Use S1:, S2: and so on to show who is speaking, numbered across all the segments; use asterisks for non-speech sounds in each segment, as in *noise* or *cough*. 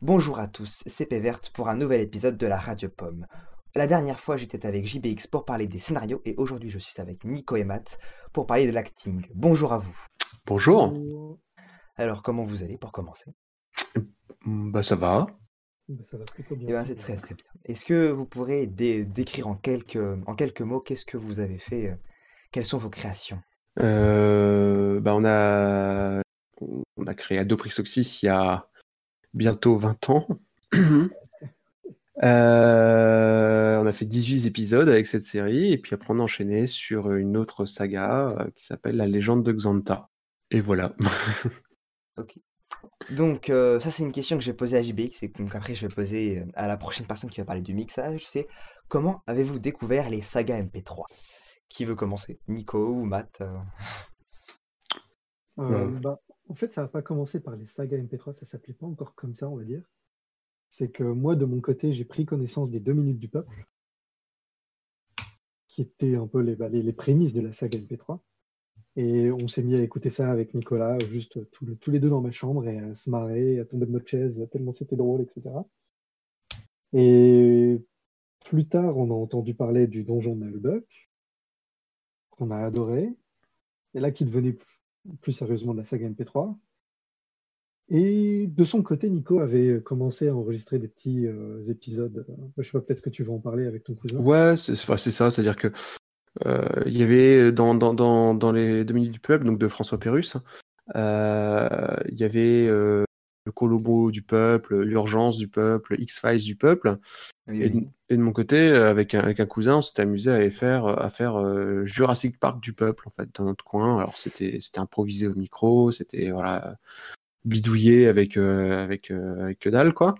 S1: Bonjour à tous, c'est Péverte pour un nouvel épisode de la Radio Pomme. La dernière fois, j'étais avec JBX pour parler des scénarios et aujourd'hui, je suis avec Nico et Matt pour parler de l'acting. Bonjour à vous.
S2: Bonjour.
S1: Alors, comment vous allez pour commencer?
S2: Bah ça va.
S3: Bah, ça va plutôt bien.
S1: Eh ben, c'est très très bien. Est-ce que vous pourrez dé- décrire en quelques, en quelques mots qu'est-ce que vous avez fait euh, Quelles sont vos créations?
S2: Euh, bah on a on a créé Adoprix Oxys il y a bientôt 20 ans. *clears throat* Euh, on a fait 18 épisodes avec cette série et puis après on a enchaîné sur une autre saga euh, qui s'appelle La légende de Xanta. Et voilà. *laughs*
S1: Ok. Donc, euh, ça, c'est une question que je vais poser à JBX et donc après, je vais poser à la prochaine personne qui va parler du mixage. C'est comment avez-vous découvert les sagas MP3 Qui veut commencer? Nico ou Matt euh?
S3: Euh,
S2: Ouais.
S3: bah, en fait, ça n'a pas commencé par les sagas MP3, ça s'appelait pas encore comme ça, on va dire. C'est que moi, de mon côté, j'ai pris connaissance des deux minutes du peuple, qui étaient un peu les, bah, les, prémices de la saga MP3. Et on s'est mis à écouter ça avec Nicolas, juste tous les deux dans ma chambre, et à se marrer, à tomber de notre chaise, tellement c'était drôle, etc. Et plus tard, on a entendu parler du donjon de Nalbuck, qu'on a adoré, et là qui devenait plus, sérieusement de la saga MP3. Et de son côté, Nico avait commencé à enregistrer des petits euh, épisodes. Je sais pas, peut-être que tu vas en parler avec ton cousin.
S2: Ouais, c'est ça, c'est-à-dire que euh, il y avait dans, dans, dans, les deux minutes du peuple, donc de François Pérus, euh, il y avait le Colombo du peuple, l'urgence du peuple, X-Files du peuple.
S1: Oui,
S2: Et, de-
S1: oui.
S2: et de mon côté, euh, avec un, avec un cousin, on s'était amusé à faire, à faire euh, Jurassic Park du peuple, en fait, dans notre coin. Alors, c'était, improvisé au micro, c'était, voilà, bidouillé avec, euh, avec, euh, avec que dalle, quoi.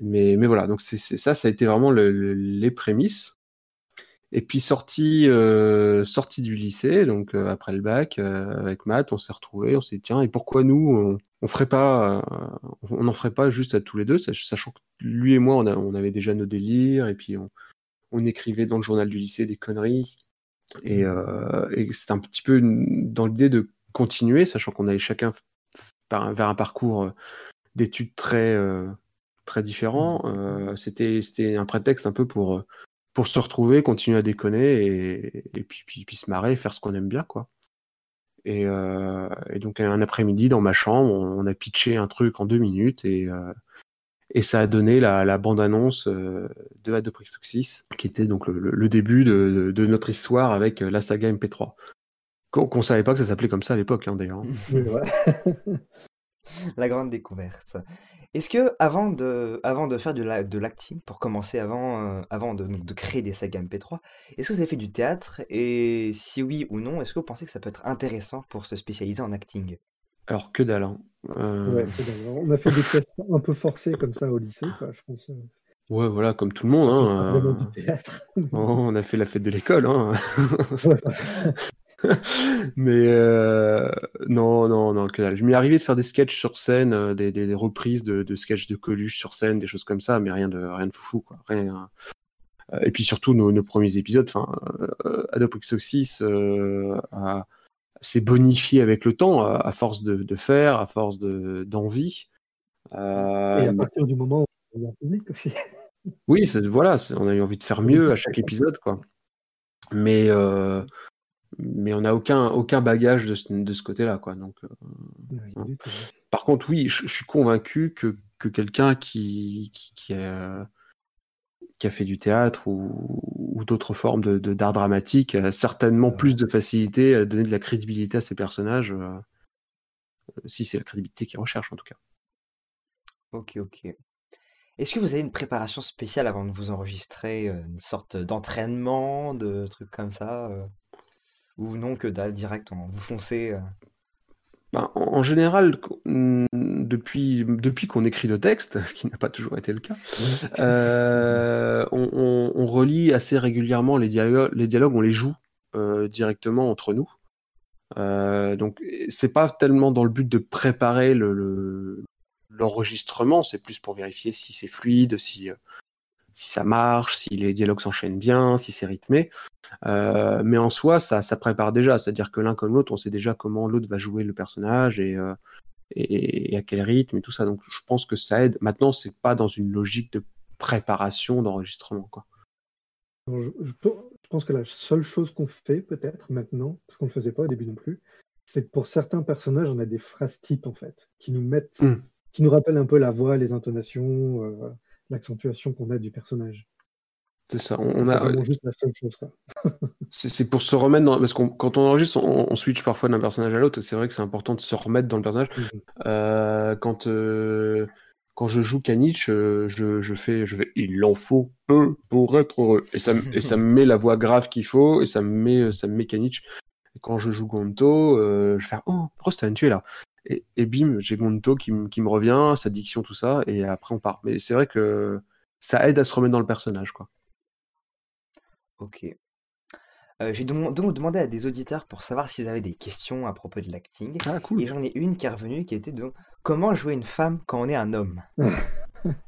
S2: Mais, mais voilà, donc c'est, c'est ça, ça a été vraiment le- le- les prémices. Et puis, sorti, euh, sorti du lycée, donc euh, après le bac, euh, avec Matt, on s'est retrouvés, on s'est dit, tiens, et pourquoi nous, on, on ferait pas, euh, on n'en ferait pas juste à tous les deux, sach- sachant que lui et moi, on, a- on avait déjà nos délires, et puis on, on écrivait dans le journal du lycée des conneries. Et, euh, et c'était un petit peu une- dans l'idée de continuer, sachant qu'on avait chacun par- vers un parcours d'études très, très différent. Euh, c'était, c'était un prétexte un peu pour, pour se retrouver, continuer à déconner, et, puis, se marrer, faire ce qu'on aime bien, quoi. Et, euh, donc un après-midi dans ma chambre, on, a pitché un truc en deux minutes et, euh, ça a donné la, bande-annonce euh, de Adoprix Toxis, qui était donc le, début de, notre histoire avec la saga MP3. Qu'on qu'on savait pas que ça s'appelait comme ça à l'époque, hein, d'ailleurs. *laughs* *laughs*
S1: La grande découverte. Est-ce que avant de, avant de faire de la- de l'acting, pour commencer, avant, euh, avant de, créer des sagas MP3, est-ce que vous avez fait du théâtre? Et si oui ou non, est-ce que vous pensez que ça peut être intéressant pour se spécialiser en acting?
S2: Alors que dalle. hein. Euh,
S3: Ouais, on a fait des tests un peu forcés comme ça au lycée, quoi, je pense. euh,
S2: ouais, voilà, comme tout le monde. Hein, euh,
S3: du théâtre.
S2: on a fait la fête de l'école. Hein. *laughs* *laughs* Mais euh, non, non, non, que dalle. Je m'y arrivais de faire des sketchs sur scène, euh, des, des, des reprises de, de sketchs de Coluche sur scène, des choses comme ça, mais rien de rien de foufou, quoi. Rien. Et puis surtout nos, nos premiers épisodes, enfin, euh, Adobe euh, a- s'est bonifié avec le temps, à, à force de, de faire, à force de d'envie. Euh,
S3: Et à partir du moment où on en public aussi.
S2: oui, voilà, on a eu envie de faire mieux à chaque épisode, quoi. Mais, mais on n'a aucun, aucun bagage de ce, de ce côté-là, quoi. Donc, euh, par contre, oui, je, je suis convaincu que, que quelqu'un qui, qui, qui a, qui a fait du théâtre ou, ou d'autres formes de, d'art dramatique a certainement plus de facilité à donner de la crédibilité à ses personnages, euh, si c'est la crédibilité qu'il recherche, en tout cas.
S1: Ok, ok. Est-ce que vous avez une préparation spéciale avant de vous enregistrer, euh, une sorte d'entraînement, de trucs comme ça, ou non, que dalle, direct, on, vous foncez. euh,
S2: Ben, en en général, mm, depuis, depuis qu'on écrit le texte, *laughs* ce qui n'a pas toujours été le cas, euh, on, on- on relit assez régulièrement les dialogues, les dialogues on les joue euh, directement entre nous. Donc, c'est pas tellement dans le but de préparer le, le- l'enregistrement, c'est plus pour vérifier si c'est fluide, si, si ça marche, si les dialogues s'enchaînent bien, si c'est rythmé. Euh, mais en soi, ça, ça prépare déjà, c'est-à-dire que l'un comme l'autre, on sait déjà comment l'autre va jouer le personnage et, euh, et, et à quel rythme et tout ça. Donc je pense que ça aide. Maintenant, c'est pas dans une logique de préparation d'enregistrement, quoi.
S3: Alors, Je, je pe- je pense que la seule chose qu'on fait peut-être maintenant, parce qu'on ne le faisait pas au début non plus, c'est que pour certains personnages, on a des phrases types en fait, qui nous mettent,
S2: Hmm.
S3: qui nous rappellent un peu la voix, les intonations, euh, l'accentuation qu'on a du personnage.
S2: C'est ça. On, a,
S3: juste la seule chose. *laughs*
S2: C'est pour se remettre dans, parce qu'on quand on enregistre, on, on switch parfois d'un personnage à l'autre. C'est vrai que c'est important de se remettre dans le personnage.
S3: Mhm.
S2: Euh, quand euh, quand je joue Kanich, euh, je, je fais, je fais, il en faut peu pour être heureux. Et ça, me- et ça me met la voix grave qu'il faut, et ça me met, ça me met Kanich. Et quand je joue Gonto, je fais, oh, Prostan, tu es là. Et, et bim, j'ai Gonto qui, me- qui me revient, sa diction, tout ça, et après on part. Mais c'est vrai que ça aide à se remettre dans le personnage, quoi.
S1: Ok. Euh, j'ai donc demandé à des auditeurs pour savoir s'ils avaient des questions à propos de l'acting.
S2: Ah, cool.
S1: Et j'en ai une qui est revenue qui était de comment jouer une femme quand on est un homme? *laughs*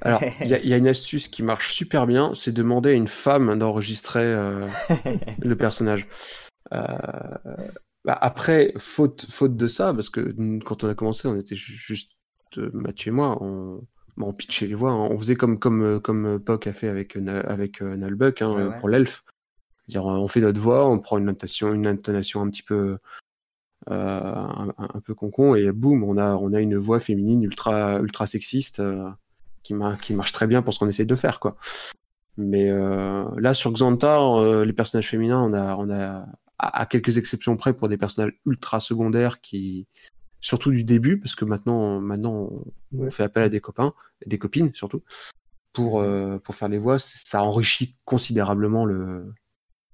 S2: Alors, il y, a- il y a une astuce qui marche super bien, c'est demander à une femme d'enregistrer euh, *laughs* le personnage. Euh, bah, après, faute, faute de ça, parce que quand on a commencé, on était ju- juste euh, Mathieu et moi, on, bah, on pitchait les voix, hein. on faisait comme comme euh, comme euh, Puck a fait avec avec euh, Nalbuck hein,
S1: Ouais, ouais.
S2: pour l'elfe. On fait notre voix, on prend une notation, une intonation un petit peu euh, un, peu concon et boum, on a on a une voix féminine ultra ultra sexiste. euh, qui, mar- qui marche très bien pour ce qu'on essaie de faire, quoi. Mais euh, là, sur Xantar, les personnages féminins, on a, on a, à, à quelques exceptions près, pour des personnages ultra secondaires qui, surtout du début, parce que maintenant, maintenant, on, fait appel à des copains, des copines surtout, pour, euh, pour faire les voix, ça enrichit considérablement le,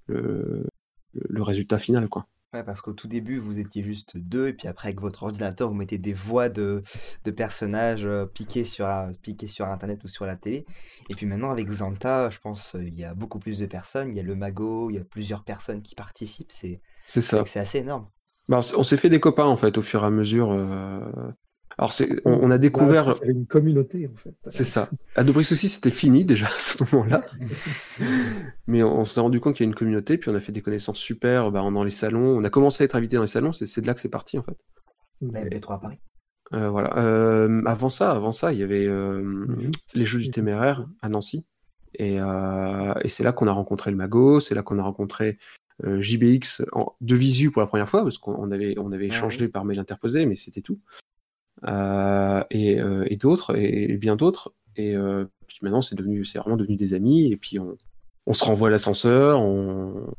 S2: le, le résultat final, quoi.
S1: Ouais, parce qu'au tout début, vous étiez juste deux, et puis après, avec votre ordinateur, vous mettez des voix de, de personnages euh, piqués sur, piqués sur Internet ou sur la télé. Et puis maintenant, avec Xanta, je pense euh, il y a beaucoup plus de personnes. Il y a le Mago, il y a plusieurs personnes qui participent. C'est
S2: ça.
S1: c'est assez énorme.
S2: Bah, on s'est- on s'est fait des copains, en fait, au fur et à mesure. Alors, c'est, on, on a découvert.
S3: il y avait une communauté en fait.
S2: C'est ça. À Dobrix aussi, c'était fini déjà *laughs* à ce moment-là. Mais on, on s'est rendu compte qu'il y a une communauté, puis on a fait des connaissances super bah, dans les salons. On a commencé à être invité dans les salons, c'est c'est de là que c'est parti en fait.
S1: La MP3 à Paris.
S2: Euh, voilà. Euh, avant ça, avant ça, il y avait euh,
S3: Mhm.
S2: les Jeux du Téméraire à Nancy. Et, euh, et c'est là qu'on a rencontré le Mago, c'est là qu'on a rencontré euh, JBX en, de visu pour la première fois, parce qu'on avait, on avait
S1: Ah
S2: échangé
S1: oui.
S2: par mail interposé, mais c'était tout. Euh, et euh, et d'autres, et, et bien d'autres. Et euh, puis maintenant, c'est devenu, c'est vraiment devenu des amis. Et puis on, on se renvoie à l'ascenseur, on,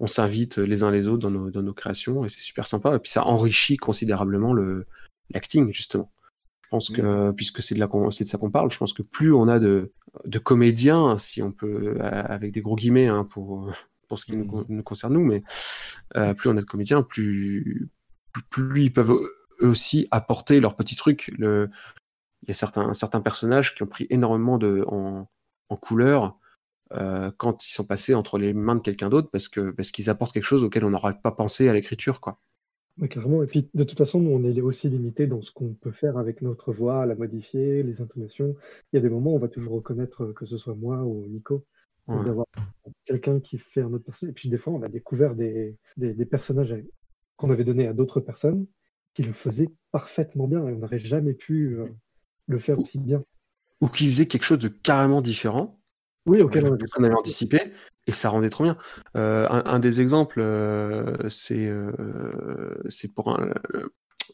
S2: on s'invite les uns les autres dans nos, dans nos créations, et c'est super sympa. Et puis ça enrichit considérablement le l'acting, justement. Je pense que, puisque c'est de, la c'est de ça qu'on parle, je pense que plus on a de, de comédiens, si on peut, avec des gros guillemets hein, pour, pour ce qui nous, nous concerne nous, mais euh, plus on a de comédiens, plus, plus, plus ils peuvent eux aussi apporter leur petit truc. Le, il y a certains, certains personnages qui ont pris énormément de, en, en couleur euh, quand ils sont passés entre les mains de quelqu'un d'autre parce que parce qu'ils apportent quelque chose auquel on n'aurait pas pensé à l'écriture, quoi.
S3: Ouais, carrément. Et puis, de toute façon, nous, on est aussi limité dans ce qu'on peut faire avec notre voix, la modifier, les intonations. Il y a des moments où on va toujours reconnaître euh, que ce soit moi ou Nico.
S2: Ouais.
S3: d'avoir quelqu'un qui fait un autre personnage. Et puis, des fois, on a découvert des, des, des personnages qu'on avait donnés à d'autres personnes qui le faisaient parfaitement bien et on n'aurait jamais pu euh, le faire aussi bien.
S2: Ou qui faisaient quelque chose de carrément différent
S3: Oui, auquel on avait
S2: qu'on avait anticipé et ça rendait trop bien. Euh, un, un des exemples, euh, c'est c'est pour un,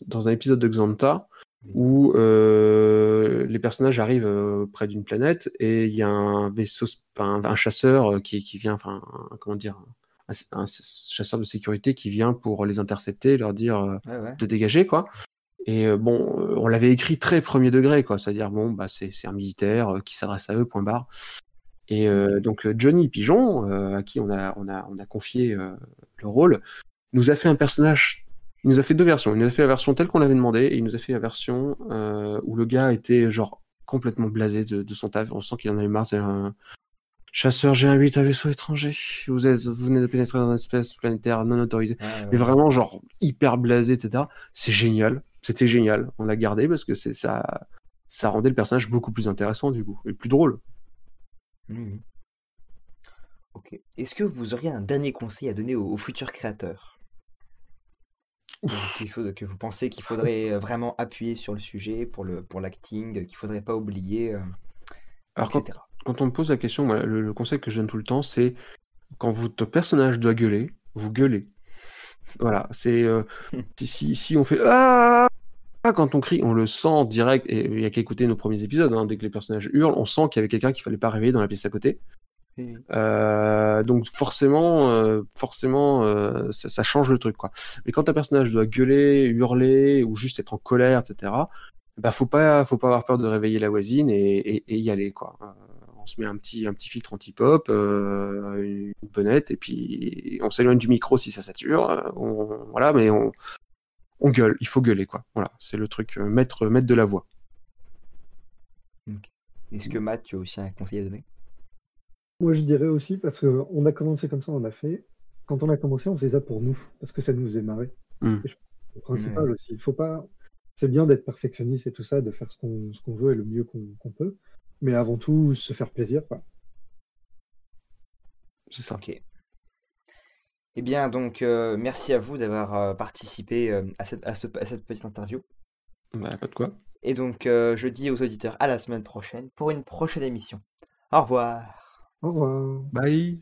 S2: dans un épisode de Xanta où les personnages arrivent près d'une planète et il y a un vaisseau, un, un chasseur qui, qui vient, enfin, comment dire, un, chasseur de sécurité qui vient pour les intercepter, leur dire euh,
S1: Ouais, ouais.
S2: de dégager quoi. Et euh, bon, euh, on l'avait écrit très premier degré quoi, c'est-à-dire bon bah c'est un militaire qui s'adresse à eux point barre. Et euh, donc Johnny Pigeon, euh, à qui on a on a on a confié euh, le rôle, nous a fait un personnage. Il nous a fait deux versions. Il nous a fait la version telle qu'on l'avait demandé et il nous a fait la version où le gars était genre complètement blasé de, de son taf. On sent qu'il en avait marre. Un chasseur G1-8 à vaisseau étranger. Vous êtes vous venez de pénétrer dans un espèce planétaire non autorisé
S1: ouais.
S2: mais vraiment genre hyper blasé, etc. C'est génial, c'était génial. On l'a gardé parce que c'est ça, ça rendait le personnage beaucoup plus intéressant du coup et plus drôle.
S1: Mhm. Ok. Est-ce que vous auriez un dernier conseil à donner aux, aux futurs créateurs? Donc, faut, que vous pensez qu'il faudrait vraiment appuyer sur le sujet pour le pour l'acting, qu'il faudrait pas oublier, euh,
S2: Alors
S1: etc.
S2: quand on me pose la question, le, le conseil que je donne tout le temps, c'est quand votre personnage doit gueuler, vous gueulez. Voilà, c'est euh, *laughs* si, si, si on fait ah quand on crie, on le sent direct, et il y a qu'à écouter nos premiers épisodes, hein, dès que les personnages hurlent, on sent qu'il y avait quelqu'un qu'il fallait pas réveiller dans la pièce à côté. Euh, donc forcément, euh, forcément, euh, ça, ça change le truc, quoi. Mais quand un personnage doit gueuler, hurler ou juste être en colère, etc., bah faut pas, faut pas avoir peur de réveiller la voisine et, et- et y aller, quoi. On se met un petit, un petit filtre anti-pop, euh, une bonnette, et puis on s'éloigne du micro si ça sature. euh, on- voilà, mais on, on gueule. Il faut gueuler, quoi. Voilà, c'est le truc. euh, mettre, mettre de la voix.
S1: Est-ce que Matt, tu as aussi un conseil à donner?
S3: Moi, je dirais aussi, parce qu'on a commencé comme ça, on a fait. Quand on a commencé, on faisait ça pour nous, parce que ça nous faisait marrer.
S2: Mm.
S3: Et je pense que c'est le principal aussi. Il faut pas. C'est bien d'être perfectionniste et tout ça, de faire ce qu'on veut et le mieux qu'on peut. Mais avant tout, se faire plaisir, quoi.
S2: C'est ça.
S1: Ok. Eh bien, donc, euh, merci à vous d'avoir euh, participé euh, à cette, à, ce- à cette petite interview.
S2: Bah, pas de quoi.
S1: Et donc, euh, je dis aux auditeurs à la semaine prochaine pour une prochaine émission. Au revoir.
S3: Au revoir.
S2: Bye.